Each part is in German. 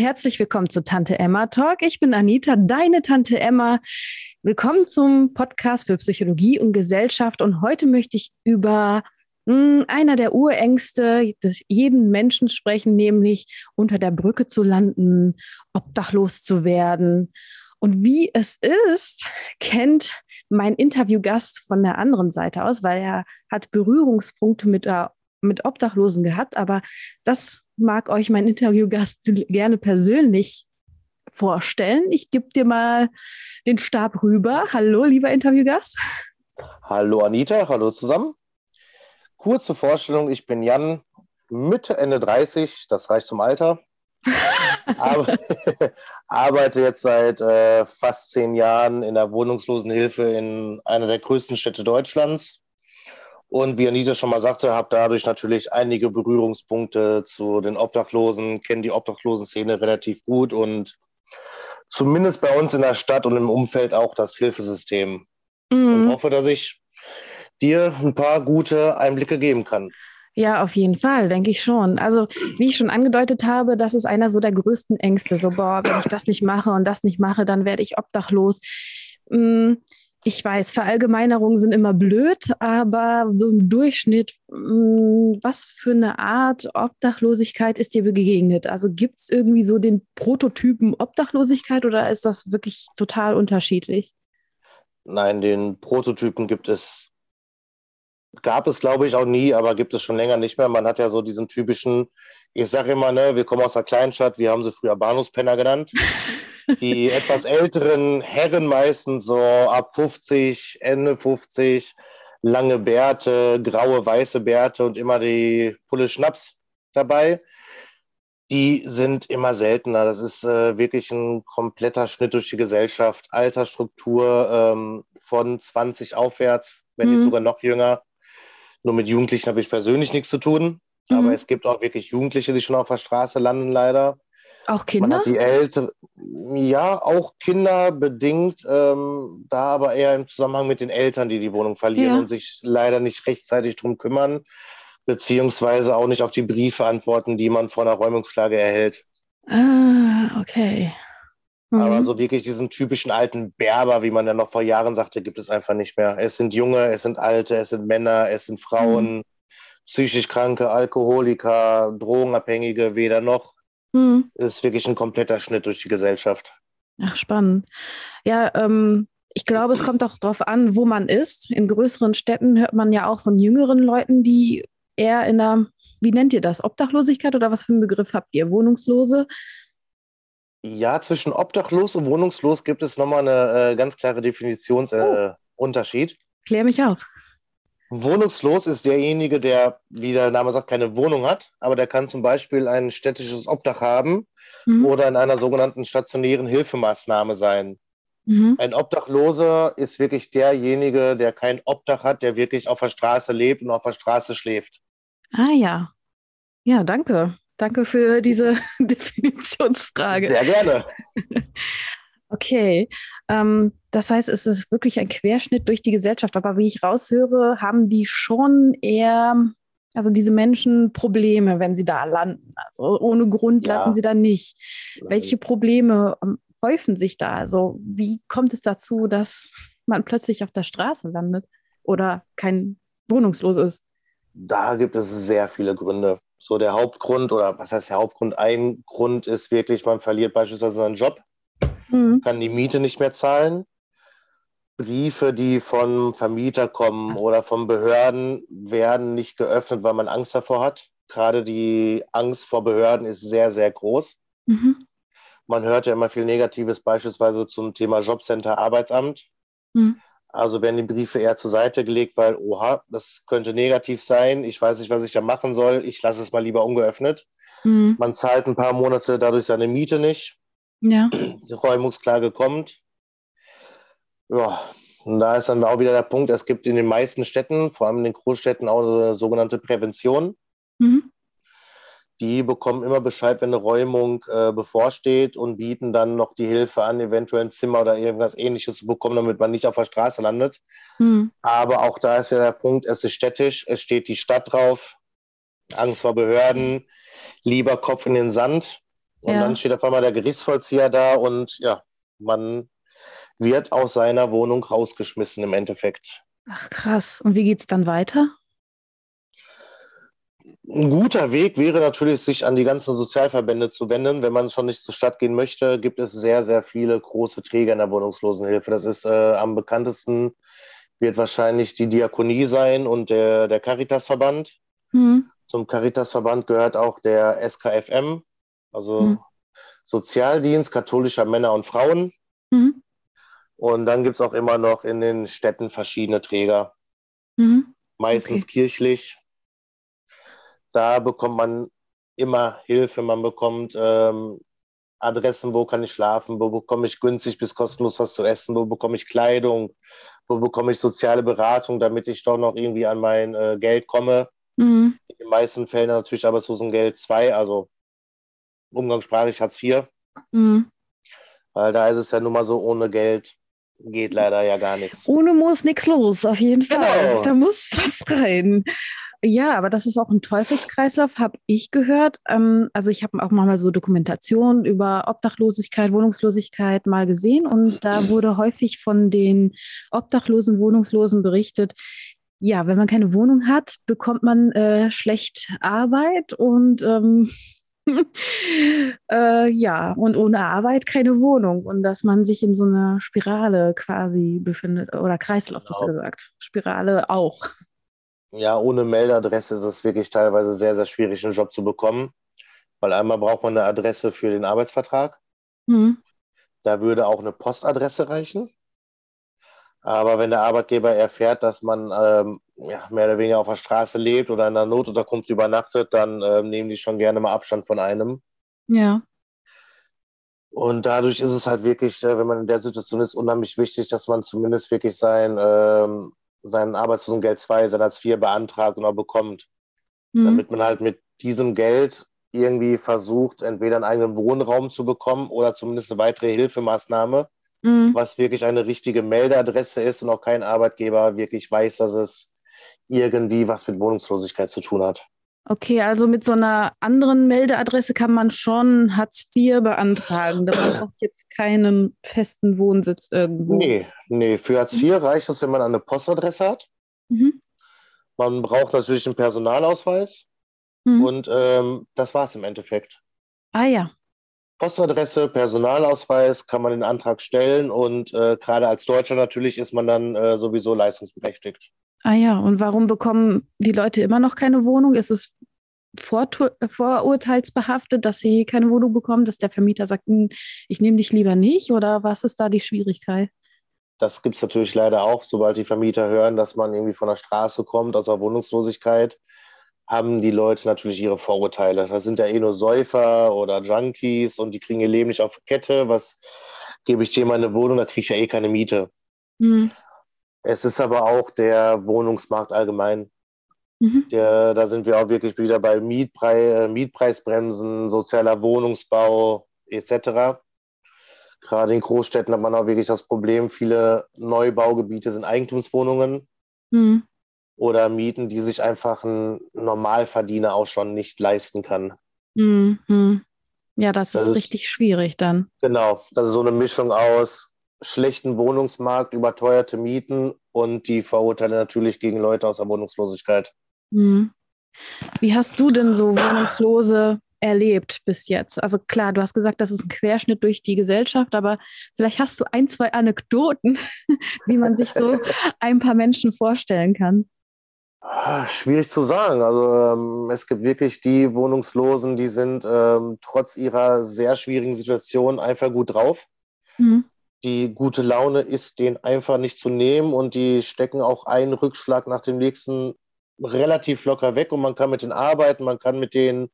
Herzlich willkommen zu Tante Emma Talk. Ich bin Anita, deine Tante Emma. Willkommen zum Podcast für Psychologie und Gesellschaft. Und heute möchte ich über hm, einer der Urängste des jeden Menschen sprechen, nämlich unter der Brücke zu landen, obdachlos zu werden. Und wie es ist, kennt mein Interviewgast von der anderen Seite aus, weil er hat Berührungspunkte mit, der, mit Obdachlosen gehabt. Aber das mag euch mein Interviewgast gerne persönlich vorstellen. Ich gebe dir mal den Stab rüber. Hallo, lieber Interviewgast. Hallo Anita, hallo zusammen. Kurze Vorstellung, ich bin Jan, Mitte, Ende 30, das reicht zum Alter. Aber, arbeite jetzt seit äh, fast zehn Jahren in der Wohnungslosenhilfe in einer der größten Städte Deutschlands. Und wie Anita schon mal sagte, habe dadurch natürlich einige Berührungspunkte zu den Obdachlosen, kenne die Obdachlosenszene relativ gut und zumindest bei uns in der Stadt und im Umfeld auch das Hilfesystem. Mhm. Und hoffe, dass ich dir ein paar gute Einblicke geben kann. Ja, auf jeden Fall, denke ich schon. Also, wie ich schon angedeutet habe, das ist einer so der größten Ängste. So, boah, wenn ich das nicht mache und das nicht mache, dann werde ich obdachlos. Mm, ich weiß, Verallgemeinerungen sind immer blöd, aber so im Durchschnitt, mm, was für eine Art Obdachlosigkeit ist dir begegnet? Also gibt es irgendwie so den Prototypen Obdachlosigkeit oder ist das wirklich total unterschiedlich? Nein, den Prototypen gibt es, gab es glaube ich auch nie, aber gibt es schon länger nicht mehr. Man hat ja so diesen typischen, ich sage immer, ne, wir kommen aus der Kleinstadt, wir haben sie früher Bahnhofspenner genannt. die etwas älteren Herren meistens so ab 50, Ende 50, lange Bärte, graue, weiße Bärte und immer die Pulle Schnaps dabei. Die sind immer seltener. Das ist äh, wirklich ein kompletter Schnitt durch die Gesellschaft. Altersstruktur ähm, von 20 aufwärts, wenn mhm. nicht sogar noch jünger. Nur mit Jugendlichen habe ich persönlich nichts zu tun. Mhm. Aber es gibt auch wirklich Jugendliche, die schon auf der Straße landen, leider. Auch Kinder? Man hat die Eltern, ja, auch Kinder bedingt, ähm, da aber eher im Zusammenhang mit den Eltern, die die Wohnung verlieren ja. und sich leider nicht rechtzeitig drum kümmern, beziehungsweise auch nicht auf die Briefe antworten, die man vor einer Räumungsklage erhält. Ah, okay. Mhm. Aber so wirklich diesen typischen alten Berber, wie man ja noch vor Jahren sagte, gibt es einfach nicht mehr. Es sind Junge, es sind Alte, es sind Männer, es sind Frauen, mhm. psychisch Kranke, Alkoholiker, Drogenabhängige, weder noch. Mhm. ist wirklich ein kompletter Schnitt durch die Gesellschaft. Ach, spannend. Ja, ähm, ich glaube, es kommt auch darauf an, wo man ist. In größeren Städten hört man ja auch von jüngeren Leuten, die eher in der, wie nennt ihr das, Obdachlosigkeit oder was für einen Begriff habt ihr? Wohnungslose? Ja, zwischen obdachlos und wohnungslos gibt es nochmal eine äh, ganz klare Definitionsunterschied. Äh, oh. Klär mich auf. Wohnungslos ist derjenige, der, wie der Name sagt, keine Wohnung hat, aber der kann zum Beispiel ein städtisches Obdach haben mhm. oder in einer sogenannten stationären Hilfemaßnahme sein. Mhm. Ein Obdachloser ist wirklich derjenige, der kein Obdach hat, der wirklich auf der Straße lebt und auf der Straße schläft. Ah ja. Ja, danke. Danke für diese Definitionsfrage. Sehr gerne. Okay, das heißt, es ist wirklich ein Querschnitt durch die Gesellschaft. Aber wie ich raushöre, haben die schon eher, also diese Menschen Probleme, wenn sie da landen. Also ohne Grund ja. landen sie da nicht. Welche Probleme ähm, häufen sich da? Also wie kommt es dazu, dass man plötzlich auf der Straße landet oder kein Wohnungslos ist? Da gibt es sehr viele Gründe. So der Hauptgrund oder was heißt der Hauptgrund? Ein Grund ist wirklich, man verliert beispielsweise seinen Job mhm. kann die Miete nicht mehr zahlen. Briefe, die vom Vermieter kommen oder von Behörden, werden nicht geöffnet, weil man Angst davor hat. Gerade die Angst vor Behörden ist sehr, sehr groß. Mhm. Man hört ja immer viel Negatives, beispielsweise zum Thema Jobcenter, Arbeitsamt. Mhm. Also werden die Briefe eher zur Seite gelegt, weil, oha, das könnte negativ sein. Ich weiß nicht, was ich da machen soll. Ich lasse es mal lieber ungeöffnet. Mhm. Man zahlt ein paar Monate dadurch seine Miete nicht. Ja. Die Räumungsklage kommt. Ja, und da ist dann auch wieder der Punkt, es gibt in den meisten Städten, vor allem in den Großstädten, auch eine sogenannte Prävention. Mhm. Die bekommen immer Bescheid, wenn eine Räumung äh, bevorsteht und bieten dann noch die Hilfe an, eventuell ein Zimmer oder irgendwas ähnliches zu bekommen, damit man nicht auf der Straße landet. Mhm. Aber auch da ist wieder der Punkt, es ist städtisch, es steht die Stadt drauf, Angst vor Behörden, lieber Kopf in den Sand. Und ja. dann steht auf einmal der Gerichtsvollzieher da und ja, man wird aus seiner Wohnung rausgeschmissen im Endeffekt. Ach krass. Und wie geht es dann weiter? Ein guter Weg wäre natürlich, sich an die ganzen Sozialverbände zu wenden. Wenn man schon nicht zur Stadt gehen möchte, gibt es sehr, sehr viele große Träger in der Wohnungslosenhilfe. Das ist äh, am bekanntesten, wird wahrscheinlich die Diakonie sein und der, der Caritasverband. Mhm. Zum Caritasverband gehört auch der SKFM, also mhm. Sozialdienst katholischer Männer und Frauen. Mhm. Und dann gibt es auch immer noch in den Städten verschiedene Träger. Mhm. Meistens okay. kirchlich. Da bekommt man immer Hilfe. Man bekommt ähm, Adressen, wo kann ich schlafen, wo bekomme ich günstig bis kostenlos was zu essen, wo bekomme ich Kleidung, wo bekomme ich soziale Beratung, damit ich doch noch irgendwie an mein äh, Geld komme. Mhm. In den meisten Fällen natürlich aber so ein Geld 2, also umgangssprachlich Hartz IV. Mhm. Weil da ist es ja nun mal so, ohne Geld geht leider ja gar nichts. Ohne muss nichts los, auf jeden Fall. Genau. Da muss was rein. Ja, aber das ist auch ein Teufelskreislauf, habe ich gehört. Ähm, also ich habe auch mal so Dokumentationen über Obdachlosigkeit, Wohnungslosigkeit mal gesehen und da wurde häufig von den Obdachlosen, Wohnungslosen berichtet, ja, wenn man keine Wohnung hat, bekommt man äh, schlecht Arbeit und ähm, äh, ja, und ohne Arbeit keine Wohnung und dass man sich in so einer Spirale quasi befindet oder Kreislauf, genau. besser gesagt. Spirale auch. Ja, ohne Meldadresse ist es wirklich teilweise sehr, sehr schwierig, einen Job zu bekommen, weil einmal braucht man eine Adresse für den Arbeitsvertrag. Mhm. Da würde auch eine Postadresse reichen. Aber wenn der Arbeitgeber erfährt, dass man ähm, ja, mehr oder weniger auf der Straße lebt oder in einer Notunterkunft übernachtet, dann ähm, nehmen die schon gerne mal Abstand von einem. Ja. Und dadurch ist es halt wirklich, äh, wenn man in der Situation ist, unheimlich wichtig, dass man zumindest wirklich sein, ähm, sein Arbeitslosengeld 2, sein Hartz IV beantragt und auch bekommt. Mhm. Damit man halt mit diesem Geld irgendwie versucht, entweder einen eigenen Wohnraum zu bekommen oder zumindest eine weitere Hilfemaßnahme, mhm. was wirklich eine richtige Meldeadresse ist und auch kein Arbeitgeber wirklich weiß, dass es irgendwie was mit Wohnungslosigkeit zu tun hat. Okay, also mit so einer anderen Meldeadresse kann man schon Hartz IV beantragen. Da braucht jetzt keinen festen Wohnsitz irgendwo. Nee, nee. Für Hartz IV mhm. reicht es, wenn man eine Postadresse hat. Mhm. Man braucht natürlich einen Personalausweis. Mhm. Und ähm, das war es im Endeffekt. Ah ja. Postadresse, Personalausweis kann man den Antrag stellen und äh, gerade als Deutscher natürlich ist man dann äh, sowieso leistungsberechtigt. Ah ja, und warum bekommen die Leute immer noch keine Wohnung? Ist es vorurteilsbehaftet, dass sie keine Wohnung bekommen, dass der Vermieter sagt, hm, ich nehme dich lieber nicht oder was ist da die Schwierigkeit? Das gibt es natürlich leider auch, sobald die Vermieter hören, dass man irgendwie von der Straße kommt, aus der Wohnungslosigkeit, haben die Leute natürlich ihre Vorurteile. Das sind ja eh nur Säufer oder Junkies und die kriegen ihr Leben nicht auf Kette. Was gebe ich dir meine Wohnung, da kriege ich ja eh keine Miete. Mhm. Es ist aber auch der Wohnungsmarkt allgemein. Mhm. Der, da sind wir auch wirklich wieder bei Mietprei Mietpreisbremsen, sozialer Wohnungsbau etc. Gerade in Großstädten hat man auch wirklich das Problem, viele Neubaugebiete sind Eigentumswohnungen. Mhm oder Mieten, die sich einfach ein Normalverdiener auch schon nicht leisten kann. Mhm. Ja, das, das ist, ist richtig schwierig dann. Genau, das ist so eine Mischung aus schlechten Wohnungsmarkt, überteuerte Mieten und die Verurteile natürlich gegen Leute aus der Wohnungslosigkeit. Mhm. Wie hast du denn so Wohnungslose erlebt bis jetzt? Also klar, du hast gesagt, das ist ein Querschnitt durch die Gesellschaft, aber vielleicht hast du ein, zwei Anekdoten, wie man sich so ein paar Menschen vorstellen kann. Ah, schwierig zu sagen. Also ähm, es gibt wirklich die Wohnungslosen, die sind ähm, trotz ihrer sehr schwierigen Situation einfach gut drauf. Mhm. Die gute Laune ist denen einfach nicht zu nehmen und die stecken auch einen Rückschlag nach dem nächsten relativ locker weg und man kann mit denen arbeiten, man kann mit denen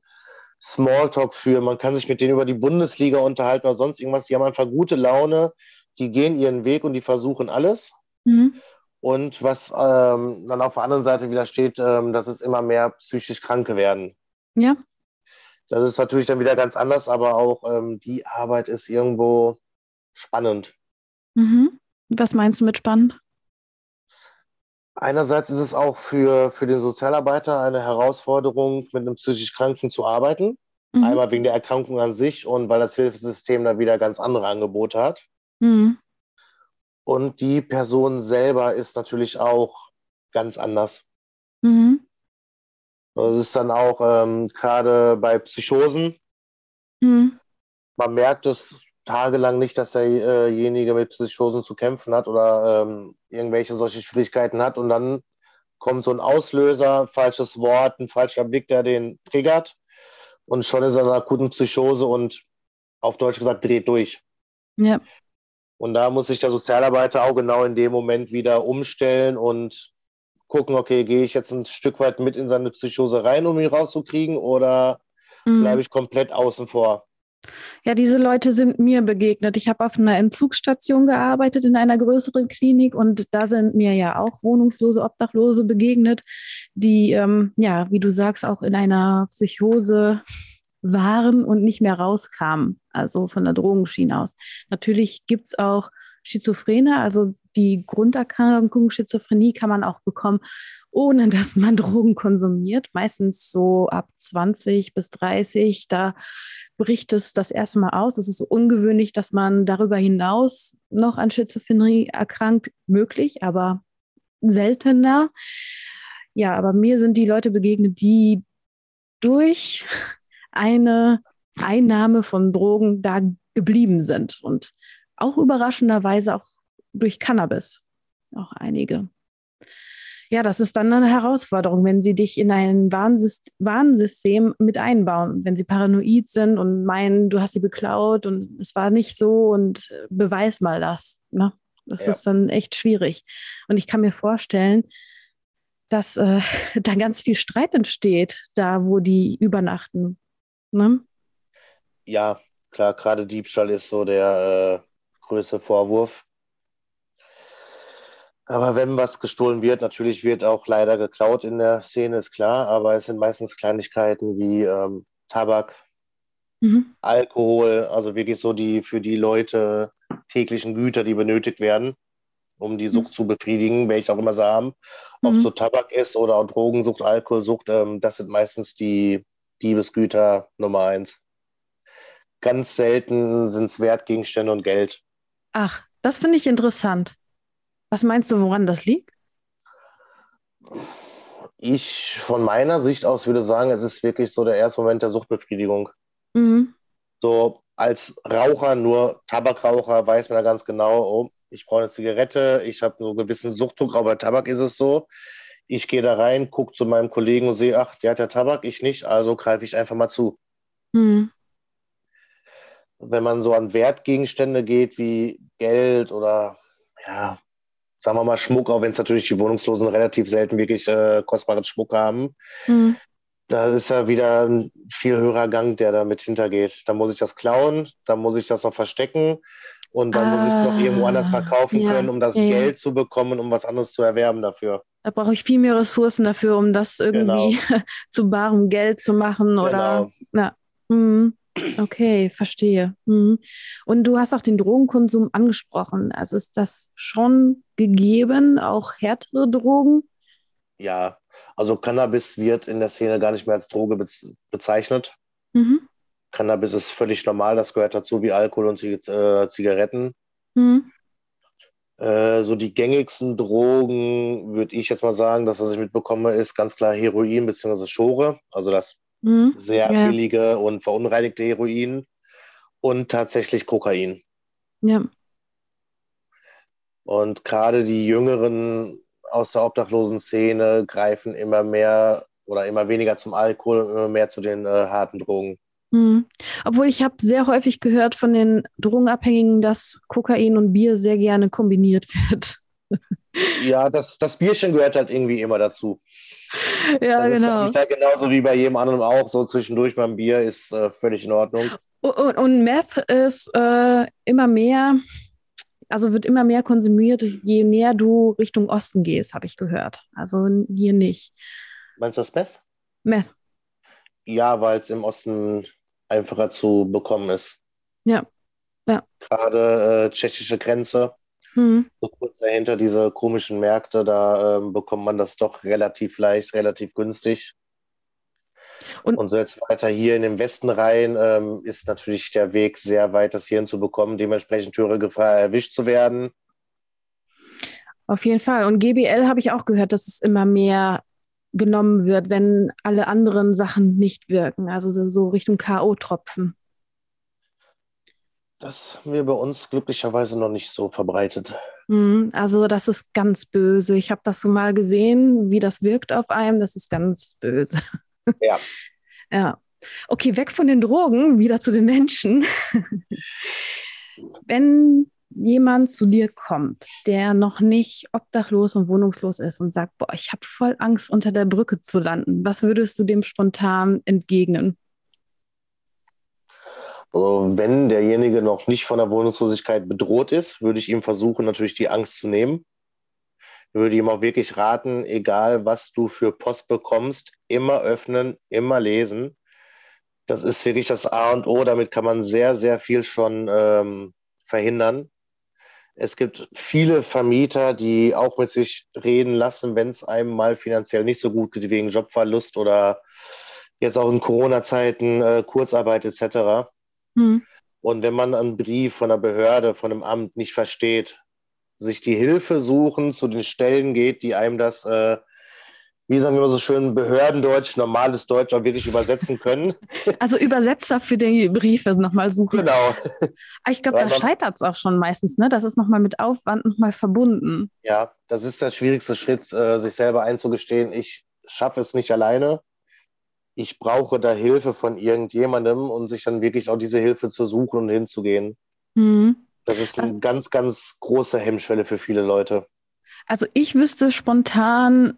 Smalltalk führen, man kann sich mit denen über die Bundesliga unterhalten oder sonst irgendwas. Die haben einfach gute Laune, die gehen ihren Weg und die versuchen alles. Mhm. Und was ähm, dann auf der anderen Seite wieder steht, ähm, dass es immer mehr psychisch Kranke werden. Ja. Das ist natürlich dann wieder ganz anders, aber auch ähm, die Arbeit ist irgendwo spannend. Mhm. Was meinst du mit spannend? Einerseits ist es auch für, für den Sozialarbeiter eine Herausforderung, mit einem psychisch Kranken zu arbeiten. Mhm. Einmal wegen der Erkrankung an sich und weil das Hilfesystem da wieder ganz andere Angebote hat. Mhm. Und die Person selber ist natürlich auch ganz anders. Mhm. Das ist dann auch ähm, gerade bei Psychosen. Mhm. Man merkt es tagelang nicht, dass derjenige mit Psychosen zu kämpfen hat oder ähm, irgendwelche solche Schwierigkeiten hat. Und dann kommt so ein Auslöser, falsches Wort, ein falscher Blick, der den triggert. Und schon ist er in einer akuten Psychose und auf Deutsch gesagt dreht durch. Ja. Und da muss sich der Sozialarbeiter auch genau in dem Moment wieder umstellen und gucken, okay, gehe ich jetzt ein Stück weit mit in seine Psychose rein, um ihn rauszukriegen, oder mhm. bleibe ich komplett außen vor? Ja, diese Leute sind mir begegnet. Ich habe auf einer Entzugsstation gearbeitet in einer größeren Klinik und da sind mir ja auch Wohnungslose, Obdachlose begegnet, die, ähm, ja, wie du sagst, auch in einer Psychose waren und nicht mehr rauskamen, also von der Drogenschiene aus. Natürlich gibt es auch Schizophrene, also die Grunderkrankung Schizophrenie kann man auch bekommen, ohne dass man Drogen konsumiert. Meistens so ab 20 bis 30, da bricht es das erste Mal aus. Es ist ungewöhnlich, dass man darüber hinaus noch an Schizophrenie erkrankt, möglich, aber seltener. Ja, aber mir sind die Leute begegnet, die durch eine Einnahme von Drogen da geblieben sind und auch überraschenderweise auch durch Cannabis. Auch einige. Ja, das ist dann eine Herausforderung, wenn sie dich in ein Warnsystem mit einbauen, wenn sie paranoid sind und meinen, du hast sie beklaut und es war nicht so und äh, beweis mal das. Ne? Das ja. ist dann echt schwierig. Und ich kann mir vorstellen, dass äh, da ganz viel Streit entsteht, da wo die übernachten. Ne? Ja, klar, gerade Diebstahl ist so der äh, größte Vorwurf. Aber wenn was gestohlen wird, natürlich wird auch leider geklaut in der Szene, ist klar, aber es sind meistens Kleinigkeiten wie ähm, Tabak, mhm. Alkohol, also wirklich so die für die Leute täglichen Güter, die benötigt werden, um die Sucht mhm. zu befriedigen, welche auch immer sie haben. Ob mhm. so Tabak ist oder auch Drogensucht, Alkoholsucht, ähm, das sind meistens die Diebesgüter Nummer eins. Ganz selten sind es Wertgegenstände und Geld. Ach, das finde ich interessant. Was meinst du, woran das liegt? Ich von meiner Sicht aus würde sagen, es ist wirklich so der erste Moment der Suchtbefriedigung. Mhm. So als Raucher, nur Tabakraucher, weiß man ja ganz genau, oh, ich brauche eine Zigarette, ich habe so einen gewissen Suchtdruck, aber bei Tabak ist es so. Ich gehe da rein, gucke zu meinem Kollegen und sehe, ach, der hat ja Tabak, ich nicht, also greife ich einfach mal zu. Mhm. Wenn man so an Wertgegenstände geht wie Geld oder ja, sagen wir mal, Schmuck, auch wenn es natürlich die Wohnungslosen relativ selten wirklich äh, kostbaren Schmuck haben. Mhm. Da ist ja wieder ein viel höherer Gang, der da mit hintergeht. Da muss ich das klauen, da muss ich das noch verstecken und dann ah, muss ich es noch irgendwo anders ah, verkaufen ja, können, um das ja, Geld zu bekommen, um was anderes zu erwerben dafür. Da brauche ich viel mehr Ressourcen dafür, um das irgendwie genau. zu barem Geld zu machen genau. oder. Ja. Mhm. Okay, verstehe. Mhm. Und du hast auch den Drogenkonsum angesprochen. Also ist das schon gegeben, auch härtere Drogen? Ja, also Cannabis wird in der Szene gar nicht mehr als Droge bezeichnet. Mhm. Cannabis ist völlig normal, das gehört dazu wie Alkohol und äh, Zigaretten. Mhm. Äh, so die gängigsten Drogen, würde ich jetzt mal sagen, das, was ich mitbekomme, ist ganz klar Heroin bzw. Schore, also das mhm. sehr ja. billige und verunreinigte Heroin und tatsächlich Kokain. Ja. Und gerade die Jüngeren aus der obdachlosen Szene greifen immer mehr oder immer weniger zum Alkohol und immer mehr zu den äh, harten Drogen. Mhm. Obwohl ich habe sehr häufig gehört von den Drogenabhängigen, dass Kokain und Bier sehr gerne kombiniert wird. Ja, das, das Bierchen gehört halt irgendwie immer dazu. Ja, das genau. Ist halt genauso wie bei jedem anderen auch. So zwischendurch beim Bier ist äh, völlig in Ordnung. Und, und Meth ist äh, immer mehr, also wird immer mehr konsumiert, je näher du Richtung Osten gehst, habe ich gehört. Also hier nicht. Meinst du das Meth? Meth. Ja, weil es im Osten einfacher zu bekommen ist. Ja. ja. Gerade äh, tschechische Grenze Mhm. So kurz dahinter diese komischen Märkte, da ähm, bekommt man das doch relativ leicht, relativ günstig. Und, und so jetzt weiter hier in den Westen rein ähm, ist natürlich der Weg sehr weit, das hier hinzubekommen, dementsprechend höhere Gefahr erwischt zu werden. Auf jeden Fall. Und GBL habe ich auch gehört, dass es immer mehr genommen wird, wenn alle anderen Sachen nicht wirken. Also so Richtung K.O.-Tropfen. Das haben wir bei uns glücklicherweise noch nicht so verbreitet. Mhm, also das ist ganz böse. Ich habe das so mal gesehen, wie das wirkt auf einem. Das ist ganz böse. Ja. ja. Okay, weg von den Drogen, wieder zu den Menschen. Wenn jemand zu dir kommt, der noch nicht obdachlos und wohnungslos ist und sagt, boah, ich habe voll Angst, unter der Brücke zu landen, was würdest du dem spontan entgegnen? Also wenn derjenige noch nicht von der Wohnungslosigkeit bedroht ist, würde ich ihm versuchen, natürlich die Angst zu nehmen. Ich würde ihm auch wirklich raten, egal was du für Post bekommst, immer öffnen, immer lesen. Das ist wirklich das A und O. Damit kann man sehr, sehr viel schon ähm, verhindern. Es gibt viele Vermieter, die auch mit sich reden lassen, wenn es einem mal finanziell nicht so gut geht, wegen Jobverlust oder jetzt auch in Corona-Zeiten, äh, Kurzarbeit etc. Mhm. Und wenn man einen Brief von einer Behörde, von einem Amt nicht versteht, sich die Hilfe suchen, zu den Stellen geht, die einem das, äh, wie sagen wir immer so schön, Behördendeutsch, normales Deutsch auch wirklich übersetzen können. Also Übersetzer für die Briefe nochmal suchen. Genau. Aber ich glaube, da scheitert es auch schon meistens, ne? Das ist nochmal mit Aufwand nochmal verbunden. Ja, das ist der schwierigste Schritt, äh, sich selber einzugestehen, ich schaffe es nicht alleine ich brauche da Hilfe von irgendjemandem und sich dann wirklich auch diese Hilfe zu suchen und hinzugehen. Mhm. Das ist eine ganz, ganz große Hemmschwelle für viele Leute. Also ich wüsste spontan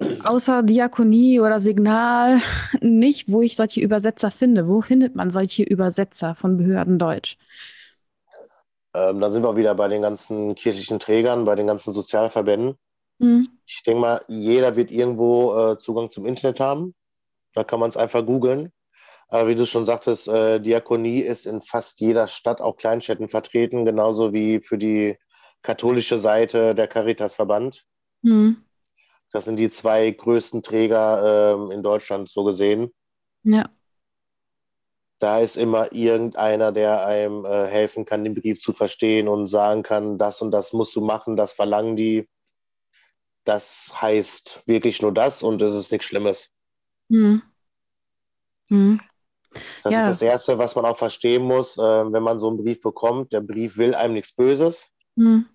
außer Diakonie oder Signal nicht, wo ich solche Übersetzer finde. Wo findet man solche Übersetzer von Behördendeutsch? Ähm, da sind wir wieder bei den ganzen kirchlichen Trägern, bei den ganzen Sozialverbänden. Mhm. Ich denke mal, jeder wird irgendwo äh, Zugang zum Internet haben. Da kann man es einfach googeln. Aber wie du schon sagtest, äh, Diakonie ist in fast jeder Stadt, auch Kleinstädten vertreten, genauso wie für die katholische Seite der Caritasverband. Mhm. Das sind die zwei größten Träger äh, in Deutschland so gesehen. Ja. Da ist immer irgendeiner, der einem äh, helfen kann, den Brief zu verstehen und sagen kann, das und das musst du machen, das verlangen die. Das heißt wirklich nur das und es ist nichts Schlimmes. Mhm. Mhm. Das ja. ist das Erste, was man auch verstehen muss, äh, wenn man so einen Brief bekommt. Der Brief will einem nichts Böses. Mhm.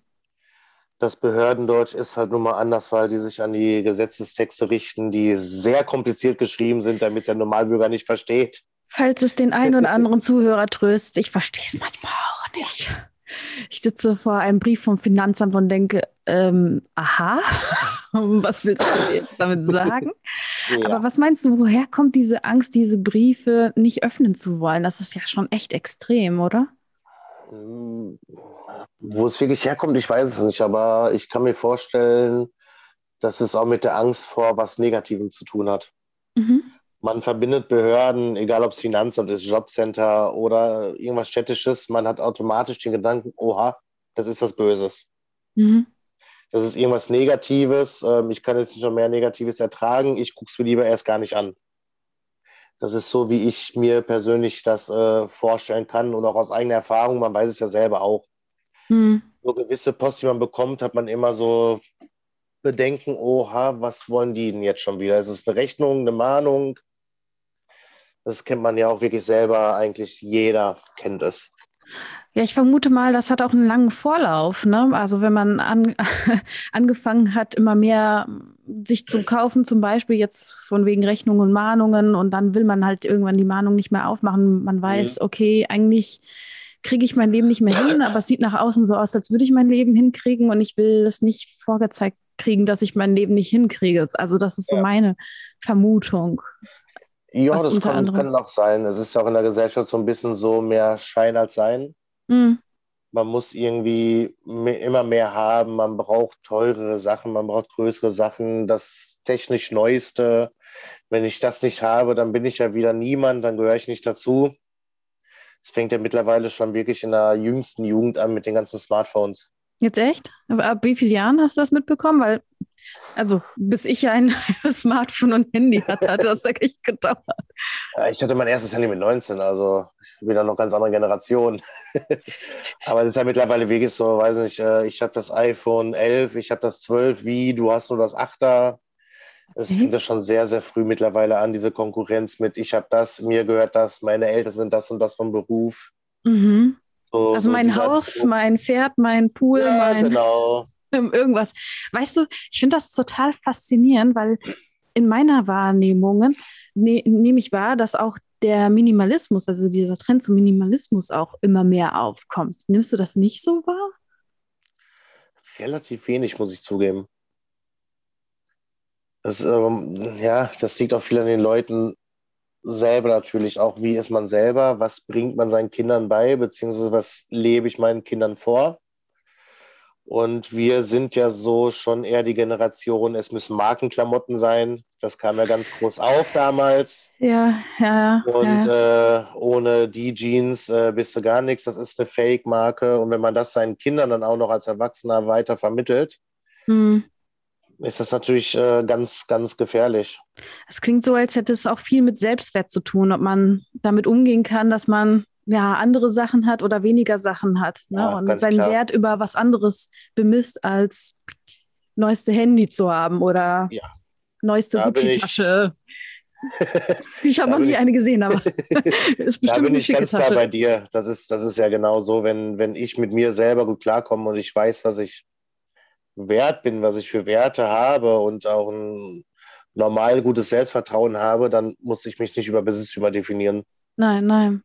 Das Behördendeutsch ist halt nun mal anders, weil die sich an die Gesetzestexte richten, die sehr kompliziert geschrieben sind, damit es der Normalbürger nicht versteht. Falls es den einen oder anderen Zuhörer tröstet, ich verstehe es manchmal auch nicht. Ich sitze vor einem Brief vom Finanzamt und denke, ähm, aha, was willst du jetzt damit sagen? Ja. Aber was meinst du, woher kommt diese Angst, diese Briefe nicht öffnen zu wollen? Das ist ja schon echt extrem, oder? Wo es wirklich herkommt, ich weiß es nicht, aber ich kann mir vorstellen, dass es auch mit der Angst vor was Negativem zu tun hat. Mhm. Man verbindet Behörden, egal ob es Finanzamt ist, Jobcenter oder irgendwas Städtisches, man hat automatisch den Gedanken, oha, das ist was Böses. Mhm. Das ist irgendwas Negatives. Ähm, ich kann jetzt nicht noch mehr Negatives ertragen. Ich gucke es mir lieber erst gar nicht an. Das ist so, wie ich mir persönlich das äh, vorstellen kann und auch aus eigener Erfahrung. Man weiß es ja selber auch. Mhm. So gewisse Post, die man bekommt, hat man immer so Bedenken, oha, was wollen die denn jetzt schon wieder? Ist es eine Rechnung, eine Mahnung? Das kennt man ja auch wirklich selber, eigentlich jeder kennt es. Ja, ich vermute mal, das hat auch einen langen Vorlauf. Ne? Also wenn man an, angefangen hat, immer mehr sich zu kaufen, zum Beispiel jetzt von wegen Rechnungen und Mahnungen und dann will man halt irgendwann die Mahnung nicht mehr aufmachen. Man weiß, mhm. okay, eigentlich kriege ich mein Leben nicht mehr hin, aber es sieht nach außen so aus, als würde ich mein Leben hinkriegen und ich will es nicht vorgezeigt kriegen, dass ich mein Leben nicht hinkriege. Also das ist so ja. meine Vermutung. Ja, das kann, kann auch sein. Es ist auch in der Gesellschaft so ein bisschen so mehr Schein als Sein. Mhm. Man muss irgendwie immer mehr haben, man braucht teurere Sachen, man braucht größere Sachen, das technisch Neueste. Wenn ich das nicht habe, dann bin ich ja wieder niemand, dann gehöre ich nicht dazu. Es fängt ja mittlerweile schon wirklich in der jüngsten Jugend an mit den ganzen Smartphones. Jetzt echt? Aber ab wie vielen Jahren hast du das mitbekommen? Weil Also, bis ich ein Smartphone und Handy hatte, hat das echt gedauert. Ja, ich hatte mein erstes Handy mit 19, also ich bin ja noch ganz andere Generation. Aber es ist ja mittlerweile wirklich so, weiß nicht, äh, ich habe das iPhone 11, ich habe das 12, wie, du hast nur das 8er. Es mhm. fängt ja schon sehr, sehr früh mittlerweile an, diese Konkurrenz mit, ich habe das, mir gehört das, meine Eltern sind das und das vom Beruf. Mhm. So, also mein Haus, Beruf. mein Pferd, mein Pool, ja, mein genau. irgendwas. Weißt du, ich finde das total faszinierend, weil in meiner Wahrnehmung ne, nehme ich wahr, dass auch der Minimalismus, also dieser Trend zum Minimalismus auch immer mehr aufkommt. Nimmst du das nicht so wahr? Relativ wenig, muss ich zugeben. Das, ähm, ja, das liegt auch viel an den Leuten selber natürlich auch. Wie ist man selber? Was bringt man seinen Kindern bei? Beziehungsweise was lebe ich meinen Kindern vor? Und wir sind ja so schon eher die Generation, es müssen Markenklamotten sein. Das kam ja ganz groß auf damals. Ja, ja, ja. Und ja. Äh, ohne die Jeans äh, bist du gar nichts. Das ist eine Fake-Marke. Und wenn man das seinen Kindern dann auch noch als Erwachsener weiter vermittelt, hm ist das natürlich äh, ganz, ganz gefährlich. Es klingt so, als hätte es auch viel mit Selbstwert zu tun, ob man damit umgehen kann, dass man ja andere Sachen hat oder weniger Sachen hat ne? Ja, und seinen klar. Wert über was anderes bemisst, als neueste Handy zu haben oder ja. neueste Gucci-Tasche. Ich, ich habe noch nie ich, eine gesehen, aber ist bestimmt da bin ich ganz klar bei dir. Das ist, das ist ja genau so, wenn, wenn ich mit mir selber gut klarkomme und ich weiß, was ich wert bin, was ich für Werte habe und auch ein normal gutes Selbstvertrauen habe, dann muss ich mich nicht über Besitz überdefinieren. Nein, nein.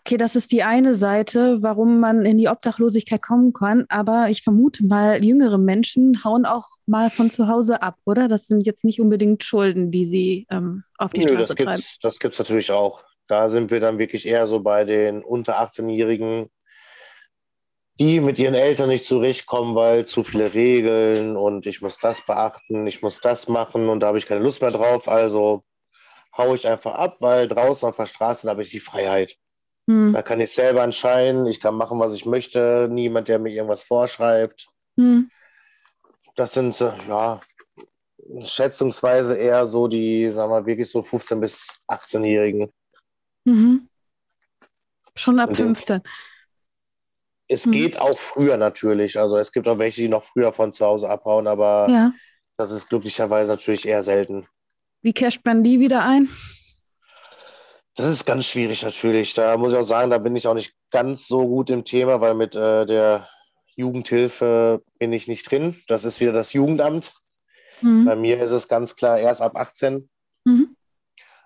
Okay, das ist die eine Seite, warum man in die Obdachlosigkeit kommen kann. Aber ich vermute mal, jüngere Menschen hauen auch mal von zu Hause ab, oder? Das sind jetzt nicht unbedingt Schulden, die sie ähm, auf die Nö, Straße das treiben. Gibt's, das gibt es natürlich auch. Da sind wir dann wirklich eher so bei den unter 18-Jährigen, die mit ihren Eltern nicht zurechtkommen, weil zu viele Regeln und ich muss das beachten, ich muss das machen und da habe ich keine Lust mehr drauf. Also haue ich einfach ab, weil draußen auf der Straße habe ich die Freiheit. Hm. Da kann ich selber entscheiden, ich kann machen, was ich möchte, niemand, der mir irgendwas vorschreibt. Hm. Das sind, ja, schätzungsweise eher so die, sagen wir, wirklich so 15- bis 18-Jährigen. Mhm. Schon ab 15. Es hm. geht auch früher natürlich. Also es gibt auch welche, die noch früher von zu Hause abhauen, aber ja. das ist glücklicherweise natürlich eher selten. Wie casht man die wieder ein? Das ist ganz schwierig natürlich. Da muss ich auch sagen, da bin ich auch nicht ganz so gut im Thema, weil mit äh, der Jugendhilfe bin ich nicht drin. Das ist wieder das Jugendamt. Mhm. Bei mir ist es ganz klar erst ab 18. Mhm.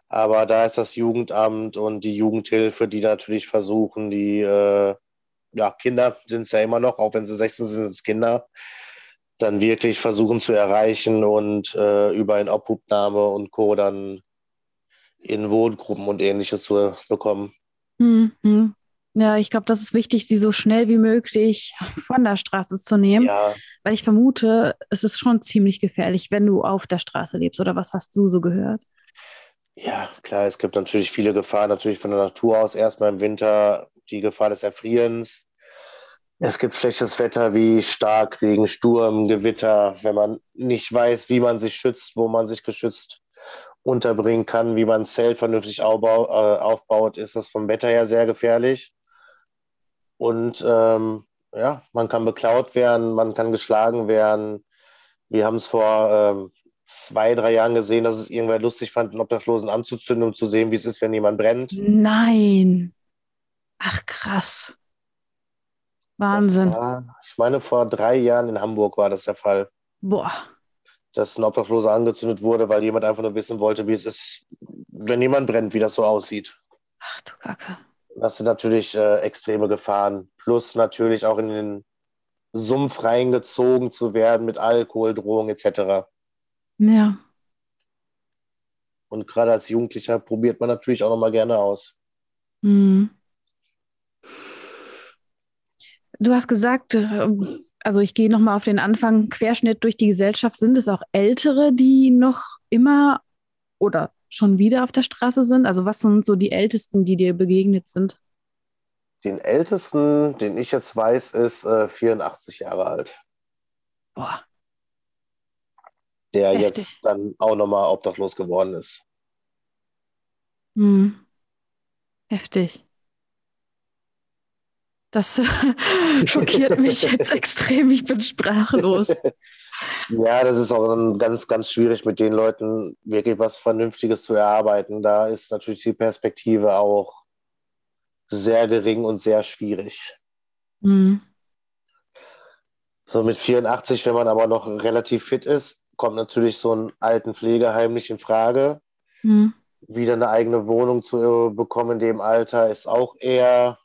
Aber da ist das Jugendamt und die Jugendhilfe, die natürlich versuchen, die äh, ja, Kinder sind es ja immer noch, auch wenn sie 16 sind, sind es Kinder, dann wirklich versuchen zu erreichen und äh, über eine Obhubnahme und Co. dann in Wohngruppen und ähnliches zu bekommen. Mhm. Ja, ich glaube, das ist wichtig, sie so schnell wie möglich von der Straße zu nehmen. Ja. Weil ich vermute, es ist schon ziemlich gefährlich, wenn du auf der Straße lebst. Oder was hast du so gehört? Ja, klar, es gibt natürlich viele Gefahren, natürlich von der Natur aus. Erstmal im Winter die Gefahr des Erfrierens. Es gibt schlechtes Wetter wie Starkregen, Sturm, Gewitter. Wenn man nicht weiß, wie man sich schützt, wo man sich geschützt unterbringen kann, wie man ein Zelt vernünftig äh, aufbaut, ist das vom Wetter her sehr gefährlich. Und ähm, ja, man kann beklaut werden, man kann geschlagen werden. Wir haben es vor ähm, zwei, drei Jahren gesehen, dass es irgendwer lustig fand, einen Obdachlosen anzuzünden, um zu sehen, wie es ist, wenn jemand brennt. Nein. Ach, krass. Wahnsinn. War, ich meine, vor drei Jahren in Hamburg war das der Fall. Boah. Dass ein Obdachloser angezündet wurde, weil jemand einfach nur wissen wollte, wie es ist, wenn jemand brennt, wie das so aussieht. Ach du Kacke. Das sind natürlich äh, extreme Gefahren. Plus natürlich auch in den Sumpf reingezogen zu werden mit Alkohol, Drohung etc. Ja. Und gerade als Jugendlicher probiert man natürlich auch nochmal gerne aus. Mhm. Du hast gesagt, äh, also ich gehe nochmal auf den Anfang, Querschnitt durch die Gesellschaft. Sind es auch Ältere, die noch immer oder schon wieder auf der Straße sind? Also was sind so die Ältesten, die dir begegnet sind? Den Ältesten, den ich jetzt weiß, ist äh, 84 Jahre alt. Boah. der Heftig. jetzt dann auch nochmal obdachlos geworden ist. Hm. Heftig. Das schockiert mich jetzt extrem. Ich bin sprachlos. ja, das ist auch dann ganz, ganz schwierig, mit den Leuten wirklich was Vernünftiges zu erarbeiten. Da ist natürlich die Perspektive auch sehr gering und sehr schwierig. Mhm. So mit 84, wenn man aber noch relativ fit ist, kommt natürlich so ein alten Pflegeheim nicht in Frage. Mhm. Wieder eine eigene Wohnung zu bekommen in dem Alter ist auch eher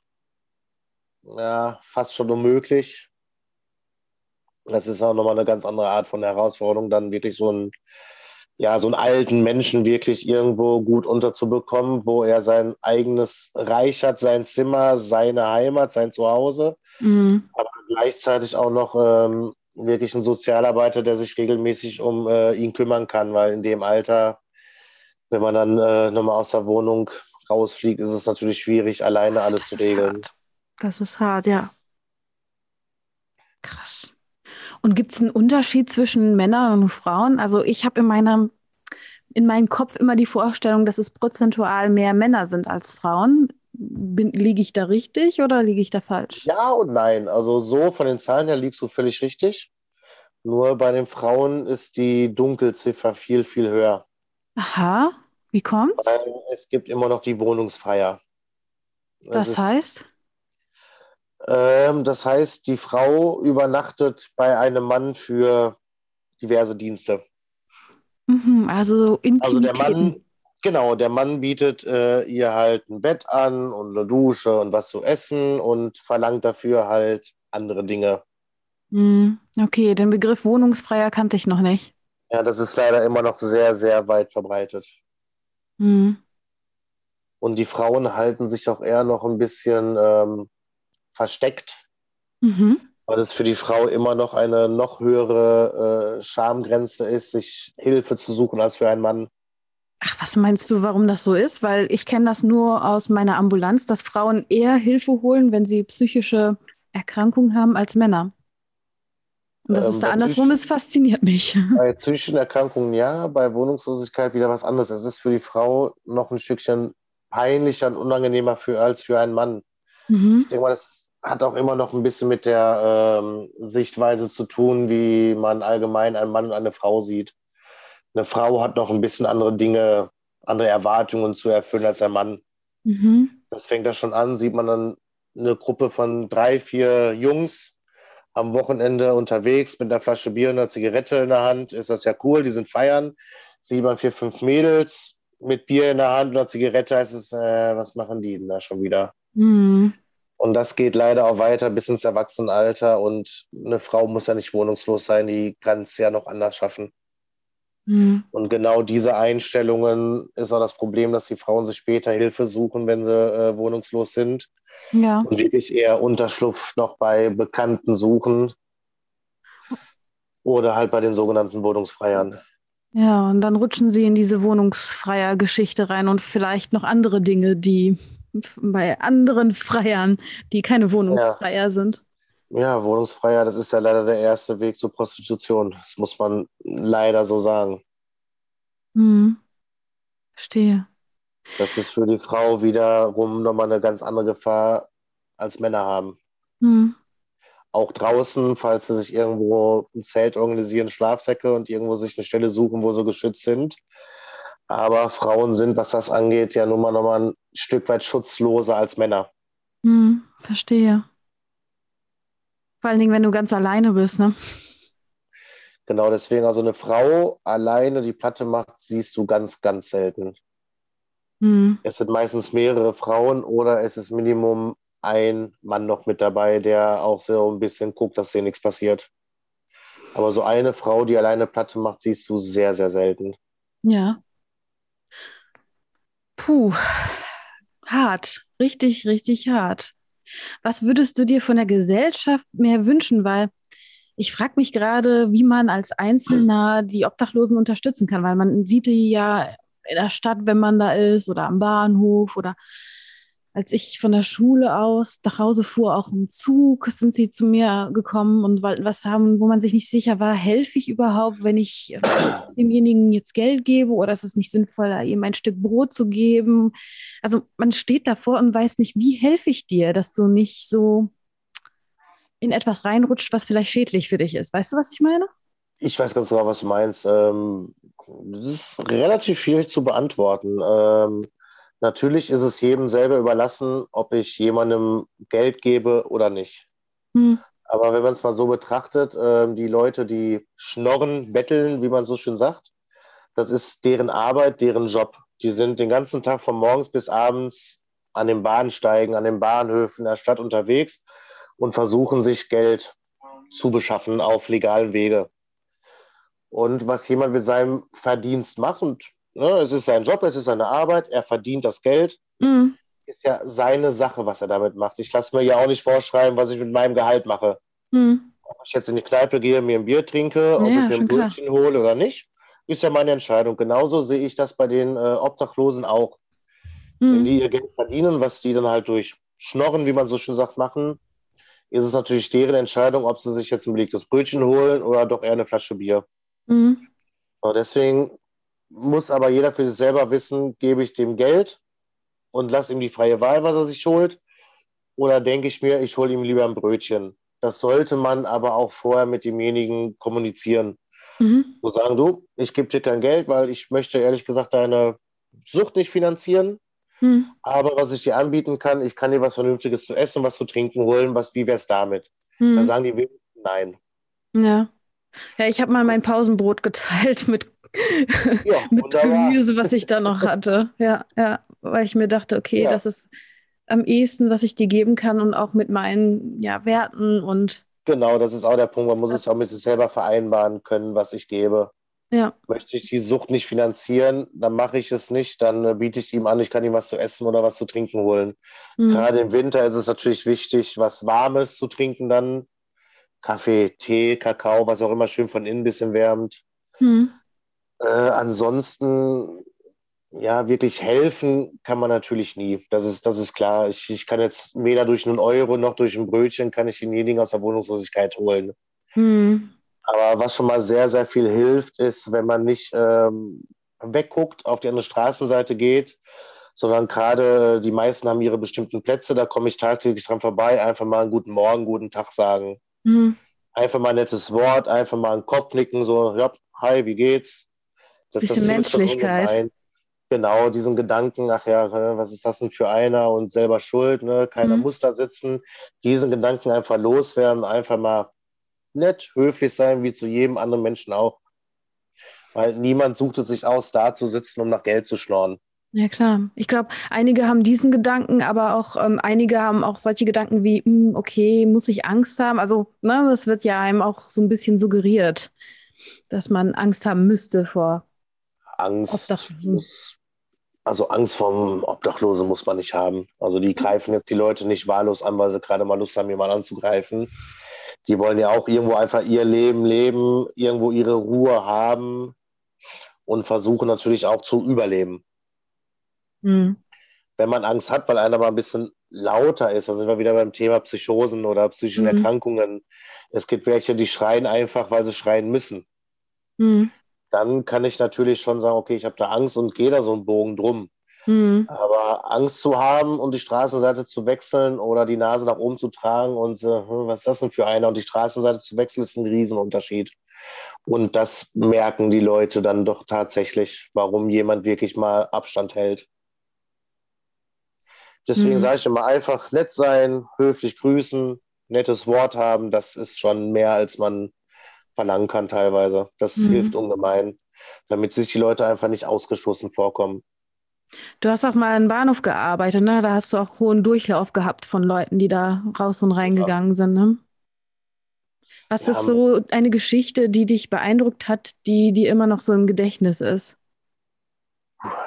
ja, fast schon unmöglich. Das ist auch nochmal eine ganz andere Art von Herausforderung, dann wirklich so einen, ja, so einen alten Menschen wirklich irgendwo gut unterzubekommen, wo er sein eigenes Reich hat, sein Zimmer, seine Heimat, sein Zuhause, mhm. aber gleichzeitig auch noch ähm, wirklich ein Sozialarbeiter, der sich regelmäßig um äh, ihn kümmern kann, weil in dem Alter, wenn man dann äh, nochmal aus der Wohnung rausfliegt, ist es natürlich schwierig, alleine alles zu regeln. Hart. Das ist hart, ja. Krass. Und gibt es einen Unterschied zwischen Männern und Frauen? Also ich habe in meinem in meinem Kopf immer die Vorstellung, dass es prozentual mehr Männer sind als Frauen. liege ich da richtig oder liege ich da falsch? Ja und nein. Also so von den Zahlen her liegst du völlig richtig. Nur bei den Frauen ist die Dunkelziffer viel, viel höher. Aha, wie kommt's? Weil es gibt immer noch die Wohnungsfreier. Das, das heißt? Ähm, das heißt, die Frau übernachtet bei einem Mann für diverse Dienste. Mhm, also Intimitäten. Also der Mann, genau, der Mann bietet äh, ihr halt ein Bett an und eine Dusche und was zu essen und verlangt dafür halt andere Dinge. Mhm, okay, den Begriff Wohnungsfreier kannte ich noch nicht. Ja, das ist leider immer noch sehr, sehr weit verbreitet. Mhm. Und die Frauen halten sich auch eher noch ein bisschen ähm, versteckt, mhm. weil es für die Frau immer noch eine noch höhere äh, Schamgrenze ist, sich Hilfe zu suchen als für einen Mann. Ach, was meinst du, warum das so ist? Weil ich kenne das nur aus meiner Ambulanz, dass Frauen eher Hilfe holen, wenn sie psychische Erkrankungen haben, als Männer. Und das ähm, ist da andersrum ist, fasziniert mich. Bei psychischen Erkrankungen ja, bei Wohnungslosigkeit wieder was anderes. Es ist für die Frau noch ein Stückchen peinlicher und unangenehmer für, als für einen Mann. Mhm. Ich denke mal, das hat auch immer noch ein bisschen mit der ähm, Sichtweise zu tun, wie man allgemein einen Mann und eine Frau sieht. Eine Frau hat noch ein bisschen andere Dinge, andere Erwartungen zu erfüllen als ein Mann. Mhm. Das fängt da schon an, sieht man dann eine Gruppe von drei, vier Jungs am Wochenende unterwegs mit einer Flasche Bier und einer Zigarette in der Hand. Ist das ja cool, die sind feiern. Sieht man vier, fünf Mädels mit Bier in der Hand und einer Zigarette, heißt es, äh, was machen die denn da schon wieder? Mhm. Und das geht leider auch weiter bis ins Erwachsenenalter. Und eine Frau muss ja nicht wohnungslos sein, die kann es ja noch anders schaffen. Mhm. Und genau diese Einstellungen ist auch das Problem, dass die Frauen sich später Hilfe suchen, wenn sie äh, wohnungslos sind. Ja. Und wirklich eher Unterschlupf noch bei Bekannten suchen. Oder halt bei den sogenannten Wohnungsfreiern. Ja, und dann rutschen sie in diese wohnungsfreier Geschichte rein und vielleicht noch andere Dinge, die bei anderen Freiern, die keine Wohnungsfreier ja. sind. Ja, Wohnungsfreier, das ist ja leider der erste Weg zur Prostitution. Das muss man leider so sagen. Hm. Verstehe. Das ist für die Frau wiederum nochmal eine ganz andere Gefahr als Männer haben. Hm. Auch draußen, falls sie sich irgendwo ein Zelt organisieren, Schlafsäcke und irgendwo sich eine Stelle suchen, wo sie geschützt sind, aber Frauen sind, was das angeht, ja nun mal nochmal ein Stück weit schutzloser als Männer. Hm, verstehe. Vor allen Dingen, wenn du ganz alleine bist, ne? Genau, deswegen, also eine Frau alleine die Platte macht, siehst du ganz, ganz selten. Hm. Es sind meistens mehrere Frauen oder es ist Minimum ein Mann noch mit dabei, der auch so ein bisschen guckt, dass hier nichts passiert. Aber so eine Frau, die alleine Platte macht, siehst du sehr, sehr selten. Ja. Puh, hart, richtig, richtig hart. Was würdest du dir von der Gesellschaft mehr wünschen? Weil ich frage mich gerade, wie man als Einzelner die Obdachlosen unterstützen kann, weil man sieht die ja in der Stadt, wenn man da ist, oder am Bahnhof oder als ich von der Schule aus nach Hause fuhr, auch im Zug, sind sie zu mir gekommen und wollten was haben, wo man sich nicht sicher war, helfe ich überhaupt, wenn ich äh, demjenigen jetzt Geld gebe oder ist es nicht sinnvoll, ihm ein Stück Brot zu geben? Also man steht davor und weiß nicht, wie helfe ich dir, dass du nicht so in etwas reinrutscht, was vielleicht schädlich für dich ist. Weißt du, was ich meine? Ich weiß ganz genau, was du meinst. Ähm, das ist relativ schwierig zu beantworten. Natürlich ist es jedem selber überlassen, ob ich jemandem Geld gebe oder nicht. Hm. Aber wenn man es mal so betrachtet, äh, die Leute, die schnorren, betteln, wie man so schön sagt, das ist deren Arbeit, deren Job. Die sind den ganzen Tag von morgens bis abends an den Bahnsteigen, an den Bahnhöfen der Stadt unterwegs und versuchen sich Geld zu beschaffen auf legalen Wege. Und was jemand mit seinem Verdienst macht, und Ne? Es ist sein Job, es ist seine Arbeit, er verdient das Geld. Mhm. Ist ja seine Sache, was er damit macht. Ich lasse mir ja auch nicht vorschreiben, was ich mit meinem Gehalt mache. Mhm. Ob ich jetzt in die Kneipe gehe, mir ein Bier trinke, ob ja, ich mir ein Brötchen klar. hole oder nicht, ist ja meine Entscheidung. Genauso sehe ich das bei den äh, Obdachlosen auch. Mhm. Wenn die ihr Geld verdienen, was die dann halt durch Schnorren, wie man so schön sagt, machen, ist es natürlich deren Entscheidung, ob sie sich jetzt ein belegtes Brötchen holen oder doch eher eine Flasche Bier. Mhm. deswegen muss aber jeder für sich selber wissen, gebe ich dem Geld und lasse ihm die freie Wahl, was er sich holt, oder denke ich mir, ich hole ihm lieber ein Brötchen. Das sollte man aber auch vorher mit demjenigen kommunizieren. Mhm. So sagen du, ich gebe dir kein Geld, weil ich möchte ehrlich gesagt deine Sucht nicht finanzieren. Mhm. Aber was ich dir anbieten kann, ich kann dir was Vernünftiges zu essen, was zu trinken holen. Was, wie wäre es damit? Mhm. Da sagen die nein. Ja. Ja, ich habe mal mein Pausenbrot geteilt mit ja, mit wunderbar. Gemüse, was ich da noch hatte. Ja, ja, weil ich mir dachte, okay, ja. das ist am ehesten, was ich dir geben kann und auch mit meinen ja, Werten und. Genau, das ist auch der Punkt. Man muss es auch mit sich selber vereinbaren können, was ich gebe. Ja. Möchte ich die Sucht nicht finanzieren, dann mache ich es nicht, dann äh, biete ich ihm an, ich kann ihm was zu essen oder was zu trinken holen. Mhm. Gerade im Winter ist es natürlich wichtig, was Warmes zu trinken dann. Kaffee, Tee, Kakao, was auch immer schön von innen ein bisschen wärmt. Mhm. Äh, ansonsten, ja, wirklich helfen kann man natürlich nie. Das ist, das ist klar. Ich, ich kann jetzt weder durch einen Euro noch durch ein Brötchen kann ich denjenigen aus der Wohnungslosigkeit holen. Hm. Aber was schon mal sehr, sehr viel hilft, ist, wenn man nicht ähm, wegguckt, auf die andere Straßenseite geht, sondern gerade die meisten haben ihre bestimmten Plätze, da komme ich tagtäglich dran vorbei, einfach mal einen guten Morgen, guten Tag sagen. Mhm. Einfach mal ein nettes Wort, einfach mal einen Kopf nicken, so, ja, hi, wie geht's? Das, Bisschen das Menschlichkeit. Genau, diesen Gedanken, ach ja, was ist das denn für einer und selber schuld, ne? keiner mhm. muss da sitzen. Diesen Gedanken einfach loswerden, einfach mal nett, höflich sein, wie zu jedem anderen Menschen auch. Weil niemand sucht es sich aus, da zu sitzen, um nach Geld zu schnorren. Ja, klar. Ich glaube, einige haben diesen Gedanken, aber auch ähm, einige haben auch solche Gedanken wie, mh, hm, okay, muss ich Angst haben? Also, ne, das wird ja einem auch so ein bisschen suggeriert, dass man Angst haben müsste vor Angst muss, also Angst vom Obdachlosen muss man nicht haben. Also die greifen jetzt die Leute nicht wahllos an, weil sie gerade mal Lust haben, jemanden anzugreifen. Die wollen ja auch irgendwo einfach ihr Leben leben, irgendwo ihre Ruhe haben und versuchen natürlich auch zu überleben. Mhm. Wenn man Angst hat, weil einer mal ein bisschen lauter ist, dann sind wir wieder beim Thema Psychosen oder psychischen mhm. Erkrankungen. Es gibt welche, die schreien einfach, weil sie schreien müssen. Mhm dann kann ich natürlich schon sagen, okay, ich habe da Angst und gehe da so einen Bogen drum. Mhm. Aber Angst zu haben und die Straßenseite zu wechseln oder die Nase nach oben zu tragen und äh, was ist das denn für einer und die Straßenseite zu wechseln, ist ein Riesenunterschied. Und das merken die Leute dann doch tatsächlich, warum jemand wirklich mal Abstand hält. Deswegen mhm. sage ich immer einfach nett sein, höflich grüßen, nettes Wort haben, das ist schon mehr, als man verlangen kann teilweise. Das mhm. hilft ungemein, damit sich die Leute einfach nicht ausgestoßen vorkommen. Du hast auch mal im Bahnhof gearbeitet, ne? Da hast du auch hohen Durchlauf gehabt von Leuten, die da raus und reingegangen ja. sind, ne? Was ja, ist so eine Geschichte, die dich beeindruckt hat, die, die immer noch so im Gedächtnis ist?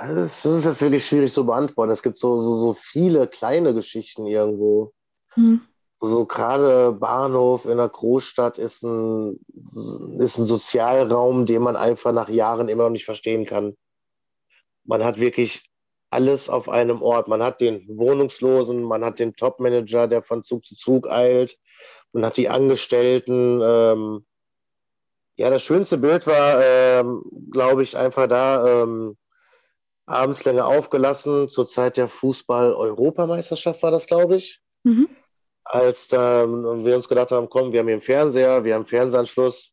Das ist jetzt wirklich schwierig zu beantworten. Es gibt so, so, so viele kleine Geschichten irgendwo. Hm so gerade Bahnhof in einer Großstadt ist ein, ist ein Sozialraum, den man einfach nach Jahren immer noch nicht verstehen kann. Man hat wirklich alles auf einem Ort. Man hat den Wohnungslosen, man hat den Topmanager, der von Zug zu Zug eilt, man hat die Angestellten. Ähm, ja, das schönste Bild war, ähm, glaube ich, einfach da ähm, abends länger aufgelassen, zur Zeit der Fußball-Europameisterschaft war das, glaube ich. Mhm. Als da, wir uns gedacht haben, komm, wir haben hier einen Fernseher, wir haben einen Fernsehanschluss,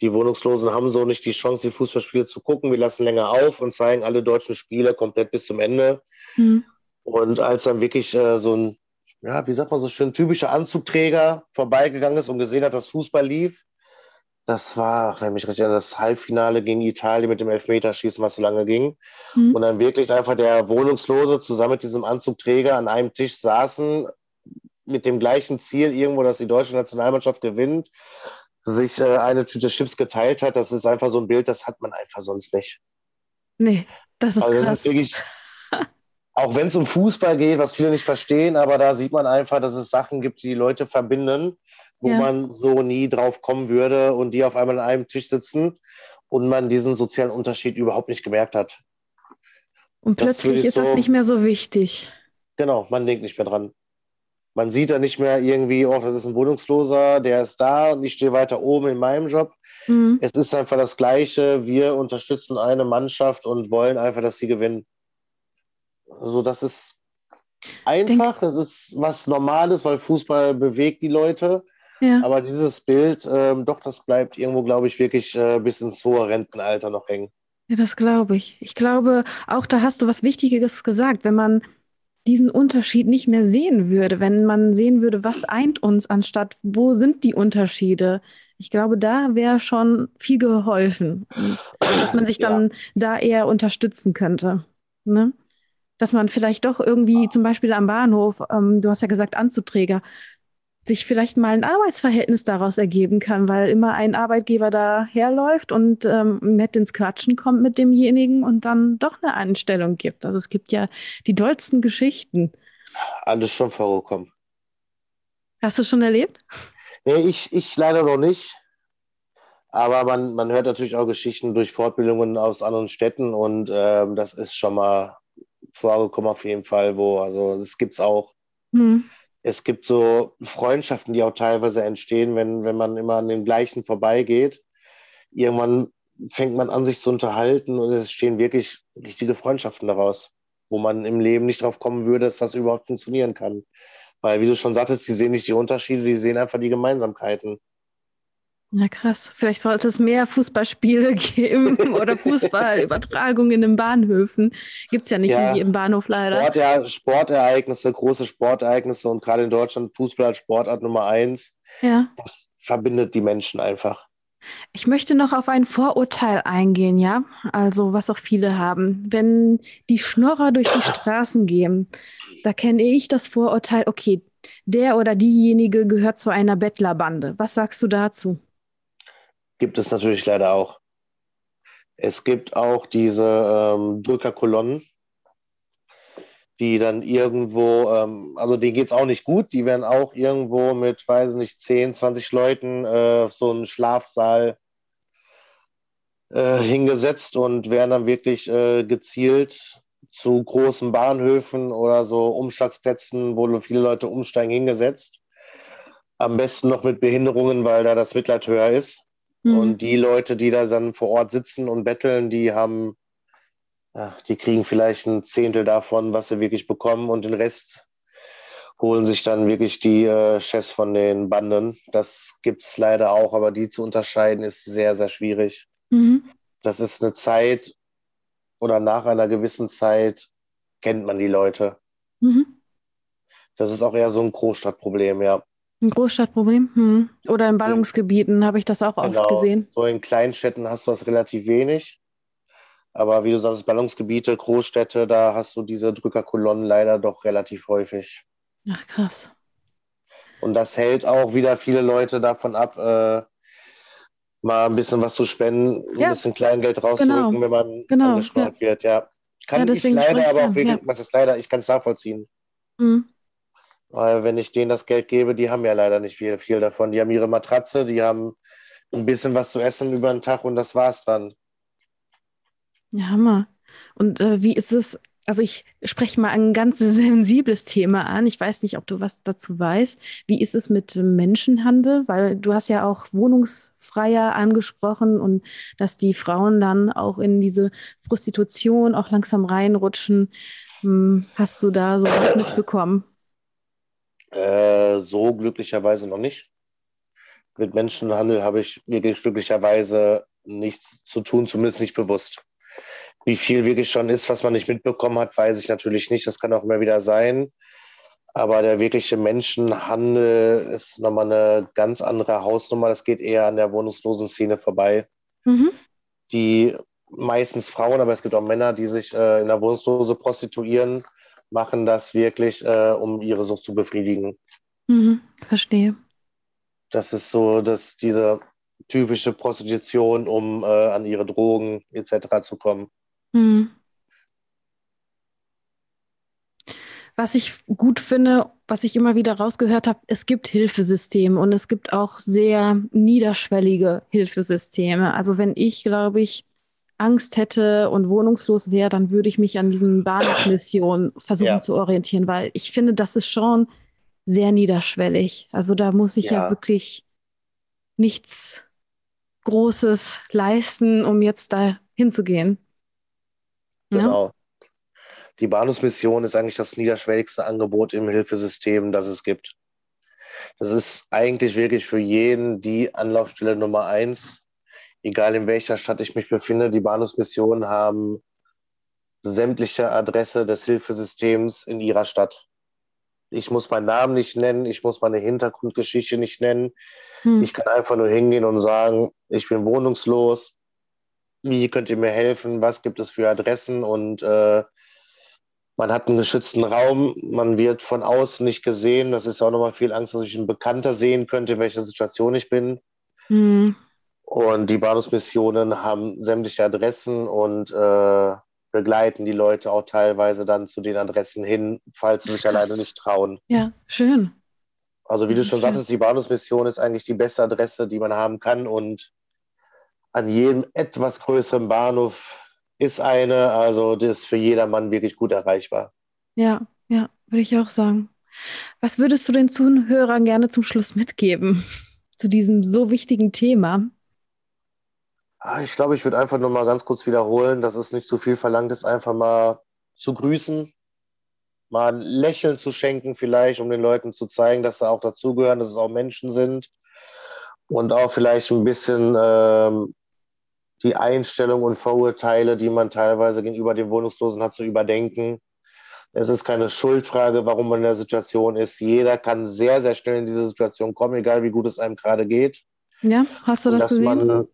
die Wohnungslosen haben so nicht die Chance, die Fußballspiele zu gucken. Wir lassen länger auf und zeigen alle deutschen Spiele komplett bis zum Ende. Mhm. Und als dann wirklich äh, so ein, ja, wie sagt man so schön, typischer Anzugträger vorbeigegangen ist und gesehen hat, dass Fußball lief, das war, wenn mich richtig erinnere, das Halbfinale gegen Italien mit dem Elfmeterschießen, was so lange ging. Mhm. Und dann wirklich einfach der Wohnungslose zusammen mit diesem Anzugträger an einem Tisch saßen, mit dem gleichen Ziel irgendwo, dass die deutsche Nationalmannschaft gewinnt sich äh, eine Tüte Chips geteilt hat, das ist einfach so ein Bild, das hat man einfach sonst nicht. Nee, das ist, also das krass. ist wirklich, auch wenn es um Fußball geht, was viele nicht verstehen, aber da sieht man einfach, dass es Sachen gibt, die die Leute verbinden, wo ja. man so nie drauf kommen würde und die auf einmal an einem Tisch sitzen und man diesen sozialen Unterschied überhaupt nicht gemerkt hat. Und plötzlich ist so, das nicht mehr so wichtig. Genau, man denkt nicht mehr dran. Man sieht da nicht mehr irgendwie, oh, das ist ein Wohnungsloser, der ist da und ich stehe weiter oben in meinem Job. Mhm. Es ist einfach das Gleiche. Wir unterstützen eine Mannschaft und wollen einfach, dass sie gewinnen. Also das ist einfach, es ist was Normales, weil Fußball bewegt die Leute. Ja. Aber dieses Bild, äh, doch, das bleibt irgendwo, glaube ich, wirklich äh, bis ins hohe Rentenalter noch hängen. Ja, das glaube ich. Ich glaube, auch da hast du was Wichtiges gesagt. Wenn man diesen Unterschied nicht mehr sehen würde, wenn man sehen würde, was eint uns, anstatt wo sind die Unterschiede. Ich glaube, da wäre schon viel geholfen, dass man sich dann ja. da eher unterstützen könnte. Ne? Dass man vielleicht doch irgendwie zum Beispiel am Bahnhof, ähm, du hast ja gesagt Anzuträger, sich vielleicht mal ein Arbeitsverhältnis daraus ergeben kann, weil immer ein Arbeitgeber da herläuft und ähm, nett ins Quatschen kommt mit demjenigen und dann doch eine Einstellung gibt. Also es gibt ja die dollsten Geschichten. Alles schon vorgekommen. Hast du schon erlebt? Nee, ich, ich leider noch nicht. Aber man, man hört natürlich auch Geschichten durch Fortbildungen aus anderen Städten und ähm, das ist schon mal vorgekommen auf jeden Fall, wo, also das gibt es auch. Hm es gibt so Freundschaften, die auch teilweise entstehen, wenn, wenn man immer an dem gleichen vorbeigeht. Irgendwann fängt man an, sich zu unterhalten und es stehen wirklich richtige Freundschaften daraus, wo man im Leben nicht drauf kommen würde, dass das überhaupt funktionieren kann. Weil, wie du schon sagtest, die sehen nicht die Unterschiede, die sehen einfach die Gemeinsamkeiten. Ja, krass. Vielleicht sollte es mehr Fußballspiele geben oder Fußballübertragungen in den Bahnhöfen. Gibt es ja nicht ja, im Bahnhof leider. Sport, ja, Sportereignisse, große Sportereignisse und gerade in Deutschland Fußball als Sportart Nummer eins. Ja. Das verbindet die Menschen einfach. Ich möchte noch auf ein Vorurteil eingehen, ja. Also, was auch viele haben. Wenn die Schnorrer durch die Straßen gehen, da kenne ich das Vorurteil, okay, der oder diejenige gehört zu einer Bettlerbande. Was sagst du dazu? Gibt es natürlich leider auch. Es gibt auch diese ähm, Drückerkolonnen, die dann irgendwo, ähm, also denen geht es auch nicht gut, die werden auch irgendwo mit, weiß nicht, 10, 20 Leuten äh, so einen Schlafsaal äh, hingesetzt und werden dann wirklich äh, gezielt zu großen Bahnhöfen oder so Umschlagsplätzen, wo viele Leute umsteigen, hingesetzt. Am besten noch mit Behinderungen, weil da das Mitleid höher ist. Mhm. Und die Leute, die da dann vor Ort sitzen und betteln, die haben, ja, die kriegen vielleicht ein Zehntel davon, was sie wirklich bekommen und den Rest holen sich dann wirklich die äh, Chefs von den Banden. Das gibt es leider auch, aber die zu unterscheiden ist sehr, sehr schwierig. Mhm. Das ist eine Zeit oder nach einer gewissen Zeit kennt man die Leute. Mhm. Das ist auch eher so ein Großstadtproblem, ja. Ein Großstadtproblem? Hm. Oder in Ballungsgebieten habe ich das auch genau. oft gesehen. So in Kleinstädten hast du das relativ wenig. Aber wie du sagst, Ballungsgebiete, Großstädte, da hast du diese Drückerkolonnen leider doch relativ häufig. Ach, krass. Und das hält auch wieder viele Leute davon ab, äh, mal ein bisschen was zu spenden, ja. ein bisschen Kleingeld rauszurücken, genau. wenn man genau. angeschnallt ja. wird. Ja, kann ja, ich leider, aber auch wirklich, was ist leider, ich kann es nachvollziehen. Mhm. Weil wenn ich denen das Geld gebe, die haben ja leider nicht viel, viel davon. Die haben ihre Matratze, die haben ein bisschen was zu essen über den Tag und das war's dann. Ja, Hammer. Und äh, wie ist es? also ich spreche mal ein ganz sensibles Thema an. Ich weiß nicht, ob du was dazu weißt. Wie ist es mit Menschenhandel? Weil du hast ja auch Wohnungsfreier angesprochen und dass die Frauen dann auch in diese Prostitution auch langsam reinrutschen. Hm, hast du da sowas mitbekommen? Äh, so glücklicherweise noch nicht. Mit Menschenhandel habe ich wirklich glücklicherweise nichts zu tun, zumindest nicht bewusst. Wie viel wirklich schon ist, was man nicht mitbekommen hat, weiß ich natürlich nicht. Das kann auch immer wieder sein. Aber der wirkliche Menschenhandel ist nochmal eine ganz andere Hausnummer. Das geht eher an der wohnungslosen Szene vorbei. Mhm. Die meistens Frauen, aber es gibt auch Männer, die sich äh, in der Wohnungslose prostituieren, machen das wirklich, äh, um ihre Sucht zu befriedigen. Mhm, verstehe. Das ist so, dass diese typische Prostitution, um äh, an ihre Drogen etc. zu kommen. Hm. Was ich gut finde, was ich immer wieder rausgehört habe, es gibt Hilfesysteme und es gibt auch sehr niederschwellige Hilfesysteme. Also wenn ich, glaube ich, Angst hätte und wohnungslos wäre, dann würde ich mich an diesen Bahnhofsmissionen versuchen ja. zu orientieren, weil ich finde, das ist schon sehr niederschwellig. Also da muss ich ja, ja wirklich nichts Großes leisten, um jetzt da hinzugehen. Genau. Ja? Die Bahnhofsmission ist eigentlich das niederschwelligste Angebot im Hilfesystem, das es gibt. Das ist eigentlich wirklich für jeden die Anlaufstelle Nummer eins, egal in welcher Stadt ich mich befinde. Die Bahnhofsmissionen haben sämtliche Adresse des Hilfesystems in ihrer Stadt. Ich muss meinen Namen nicht nennen, ich muss meine Hintergrundgeschichte nicht nennen. Hm. Ich kann einfach nur hingehen und sagen, ich bin wohnungslos, wie könnt ihr mir helfen, was gibt es für Adressen und äh, man hat einen geschützten Raum, man wird von außen nicht gesehen. Das ist auch nochmal viel Angst, dass ich einen Bekannter sehen könnte, in welcher Situation ich bin. Mhm. Und die Bahnhofsmissionen haben sämtliche Adressen und äh, begleiten die Leute auch teilweise dann zu den Adressen hin, falls sie sich Krass. alleine nicht trauen. Ja, schön. Also wie du schon schön. sagtest, die Bahnhofsmission ist eigentlich die beste Adresse, die man haben kann und an jedem etwas größeren Bahnhof ist eine. Also das ist für jedermann wirklich gut erreichbar. Ja, ja, würde ich auch sagen. Was würdest du den Zuhörern gerne zum Schluss mitgeben zu diesem so wichtigen Thema? Ah, ich glaube, ich würde einfach nur mal ganz kurz wiederholen, dass es nicht zu viel verlangt ist, einfach mal zu grüßen, mal ein Lächeln zu schenken, vielleicht, um den Leuten zu zeigen, dass sie auch dazugehören, dass es auch Menschen sind und auch vielleicht ein bisschen ähm, die Einstellung und Vorurteile, die man teilweise gegenüber den Wohnungslosen hat, zu überdenken. Es ist keine Schuldfrage, warum man in der Situation ist. Jeder kann sehr, sehr schnell in diese Situation kommen, egal wie gut es einem gerade geht. Ja, hast du das dass gesehen? Man,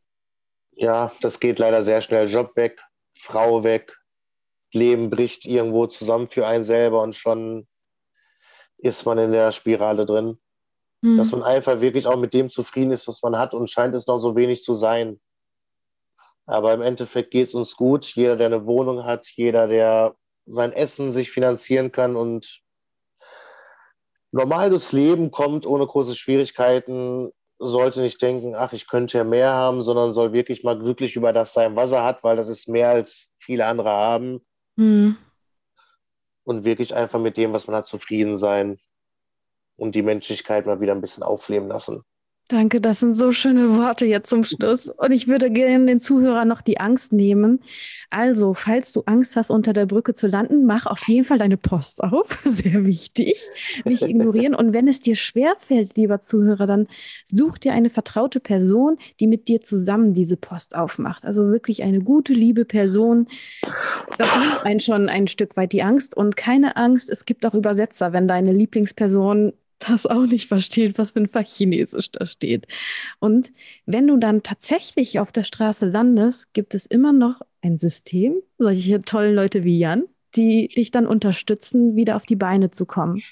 ja, das geht leider sehr schnell. Job weg, Frau weg, Leben bricht irgendwo zusammen für einen selber und schon ist man in der Spirale drin. Mhm. Dass man einfach wirklich auch mit dem zufrieden ist, was man hat und scheint es noch so wenig zu sein. Aber im Endeffekt geht es uns gut. Jeder, der eine Wohnung hat, jeder, der sein Essen sich finanzieren kann und normal durchs Leben kommt, ohne große Schwierigkeiten, sollte nicht denken, ach, ich könnte ja mehr haben, sondern soll wirklich mal glücklich über das sein, was er hat, weil das ist mehr als viele andere haben. Mhm. Und wirklich einfach mit dem, was man hat, zufrieden sein und die Menschlichkeit mal wieder ein bisschen aufleben lassen. Danke, das sind so schöne Worte jetzt zum Schluss. Und ich würde gerne den Zuhörern noch die Angst nehmen. Also, falls du Angst hast, unter der Brücke zu landen, mach auf jeden Fall deine Post auf. Sehr wichtig. Nicht ignorieren. Und wenn es dir schwerfällt, lieber Zuhörer, dann such dir eine vertraute Person, die mit dir zusammen diese Post aufmacht. Also wirklich eine gute, liebe Person. Das nimmt einen schon ein Stück weit die Angst. Und keine Angst, es gibt auch Übersetzer, wenn deine Lieblingsperson das auch nicht versteht, was für ein Fachchinesisch da steht. Und wenn du dann tatsächlich auf der Straße landest, gibt es immer noch ein System, solche tollen Leute wie Jan, die dich dann unterstützen, wieder auf die Beine zu kommen.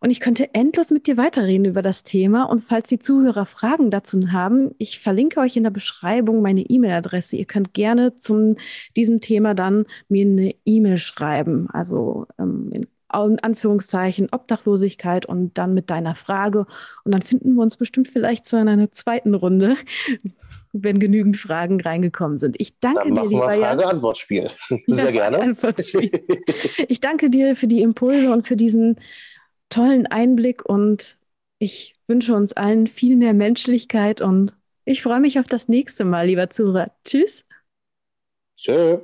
Und ich könnte endlos mit dir weiterreden über das Thema. Und falls die Zuhörer Fragen dazu haben, ich verlinke euch in der Beschreibung meine E-Mail-Adresse. Ihr könnt gerne zum diesem Thema dann mir eine E-Mail schreiben. Also ähm, in Anführungszeichen Obdachlosigkeit und dann mit deiner Frage. Und dann finden wir uns bestimmt vielleicht zu einer zweiten Runde, wenn genügend Fragen reingekommen sind. Ich danke dir, lieber Jan. Frage-Antwort-Spiel. Sehr gerne. Ich danke dir für die Impulse und für diesen tollen Einblick und ich wünsche uns allen viel mehr Menschlichkeit und ich freue mich auf das nächste Mal, lieber Zuhörer. Tschüss. Tschüss.